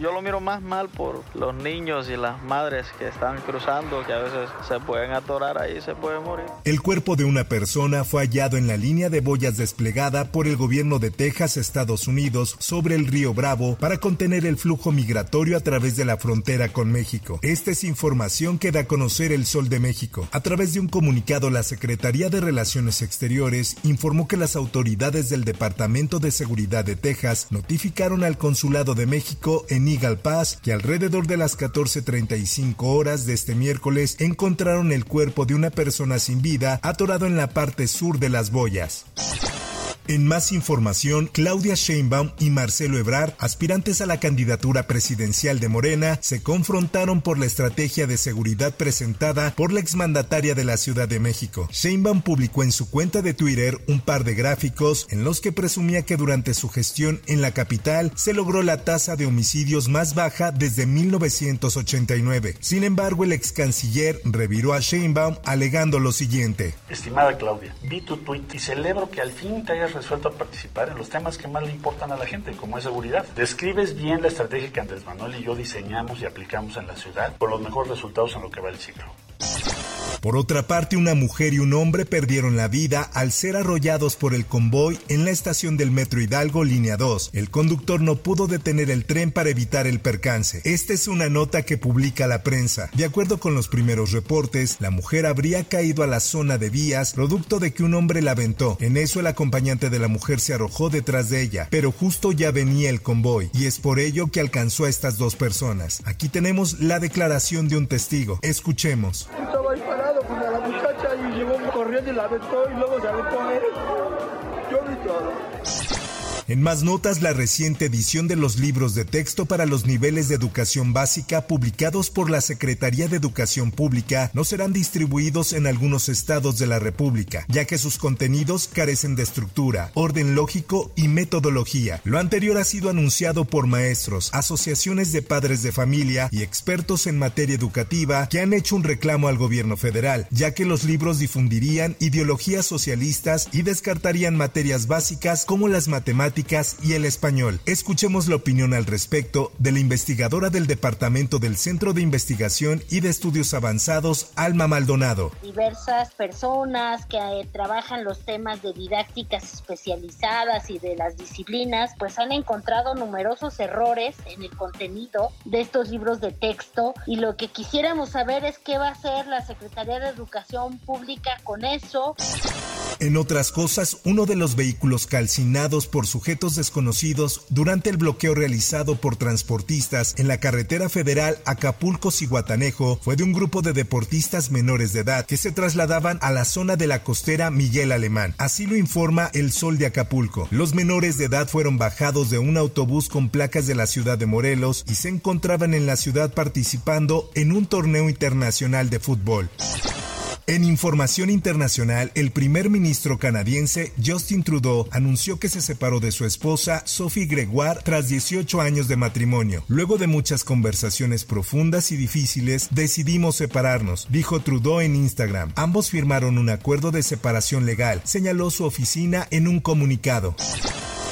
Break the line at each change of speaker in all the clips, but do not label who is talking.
yo lo miro más mal por los niños y las madres que están cruzando, que a veces se pueden atorar ahí se pueden morir.
El cuerpo de una persona fue hallado en la línea de boyas desplegada por el gobierno de Texas, Estados Unidos, sobre el río Bravo para contener el flujo migratorio a través de la frontera con México. Esta es información que da a conocer el Sol de México. A través de un comunicado, la Secretaría de Relaciones Exteriores informó que las autoridades del Departamento de Seguridad de Texas notificaron al Consulado de México en Que alrededor de las 14.35 horas de este miércoles encontraron el cuerpo de una persona sin vida atorado en la parte sur de las boyas. En más información, Claudia Sheinbaum y Marcelo Ebrard, aspirantes a la candidatura presidencial de Morena, se confrontaron por la estrategia de seguridad presentada por la exmandataria de la Ciudad de México. Sheinbaum publicó en su cuenta de Twitter un par de gráficos en los que presumía que durante su gestión en la capital se logró la tasa de homicidios más baja desde 1989. Sin embargo, el ex canciller reviró a Sheinbaum alegando lo siguiente.
Estimada Claudia, vi tu tweet y celebro que al fin te hayas resuelto a participar en los temas que más le importan a la gente, como es seguridad. Describes bien la estrategia que Andrés Manuel y yo diseñamos y aplicamos en la ciudad por los mejores resultados en lo que va el ciclo.
Por otra parte, una mujer y un hombre perdieron la vida al ser arrollados por el convoy en la estación del Metro Hidalgo Línea 2. El conductor no pudo detener el tren para evitar el percance. Esta es una nota que publica la prensa. De acuerdo con los primeros reportes, la mujer habría caído a la zona de vías producto de que un hombre la aventó. En eso el acompañante de la mujer se arrojó detrás de ella, pero justo ya venía el convoy y es por ello que alcanzó a estas dos personas. Aquí tenemos la declaración de un testigo. Escuchemos
aventó y luego se aventó él.
En más notas, la reciente edición de los libros de texto para los niveles de educación básica publicados por la Secretaría de Educación Pública no serán distribuidos en algunos estados de la República, ya que sus contenidos carecen de estructura, orden lógico y metodología. Lo anterior ha sido anunciado por maestros, asociaciones de padres de familia y expertos en materia educativa que han hecho un reclamo al gobierno federal, ya que los libros difundirían ideologías socialistas y descartarían materias básicas como las matemáticas y el español. Escuchemos la opinión al respecto de la investigadora del Departamento del Centro de Investigación y de Estudios Avanzados, Alma Maldonado.
Diversas personas que eh, trabajan los temas de didácticas especializadas y de las disciplinas, pues han encontrado numerosos errores en el contenido de estos libros de texto y lo que quisiéramos saber es qué va a hacer la Secretaría de Educación Pública con eso.
En otras cosas, uno de los vehículos calcinados por sujetos desconocidos durante el bloqueo realizado por transportistas en la carretera federal Acapulco-Ciguatanejo fue de un grupo de deportistas menores de edad que se trasladaban a la zona de la costera Miguel Alemán. Así lo informa El Sol de Acapulco. Los menores de edad fueron bajados de un autobús con placas de la ciudad de Morelos y se encontraban en la ciudad participando en un torneo internacional de fútbol. En información internacional, el primer ministro canadiense Justin Trudeau anunció que se separó de su esposa Sophie Gregoire tras 18 años de matrimonio. Luego de muchas conversaciones profundas y difíciles, decidimos separarnos, dijo Trudeau en Instagram. Ambos firmaron un acuerdo de separación legal, señaló su oficina en un comunicado.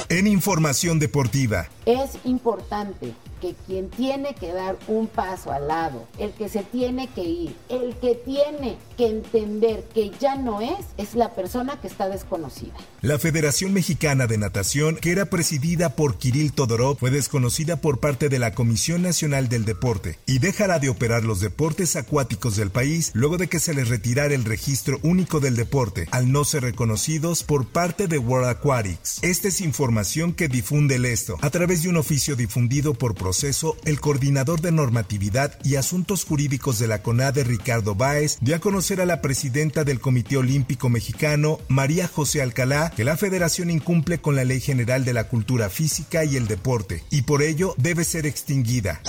En información deportiva.
Es importante que quien tiene que dar un paso al lado, el que se tiene que ir, el que tiene que entender que ya no es, es la persona que está desconocida.
La Federación Mexicana de Natación, que era presidida por Kirill Todorov, fue desconocida por parte de la Comisión Nacional del Deporte y dejará de operar los deportes acuáticos del país luego de que se les retirara el registro único del deporte, al no ser reconocidos por parte de World Aquatics. Esta es información que difunde el esto. A de un oficio difundido por proceso, el coordinador de normatividad y asuntos jurídicos de la CONADE, Ricardo Báez, dio a conocer a la presidenta del Comité Olímpico Mexicano, María José Alcalá, que la federación incumple con la Ley General de la Cultura Física y el Deporte, y por ello debe ser extinguida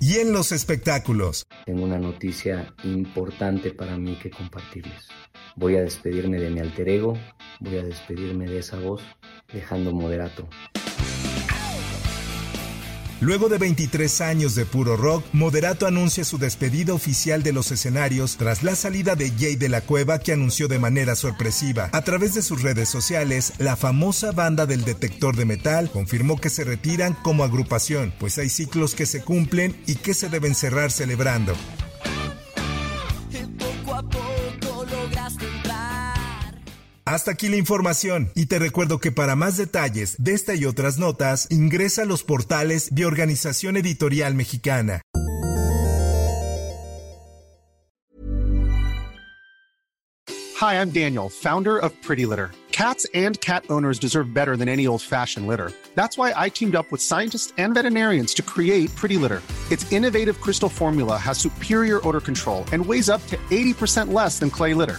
y en los espectáculos.
Tengo una noticia importante para mí que compartirles. Voy a despedirme de mi alter ego, voy a despedirme de esa voz, dejando moderato.
Luego de 23 años de puro rock, Moderato anuncia su despedida oficial de los escenarios tras la salida de Jay de la Cueva que anunció de manera sorpresiva. A través de sus redes sociales, la famosa banda del detector de metal confirmó que se retiran como agrupación, pues hay ciclos que se cumplen y que se deben cerrar celebrando. Hasta aquí la información y te recuerdo que para más detalles de esta y otras notas ingresa a los portales de Organización Editorial Mexicana.
Hi, I'm Daniel, founder of Pretty Litter. Cats and cat owners deserve better than any old-fashioned litter. That's why I teamed up with scientists and veterinarians to create Pretty Litter. Its innovative crystal formula has superior odor control and weighs up to 80% less than clay litter.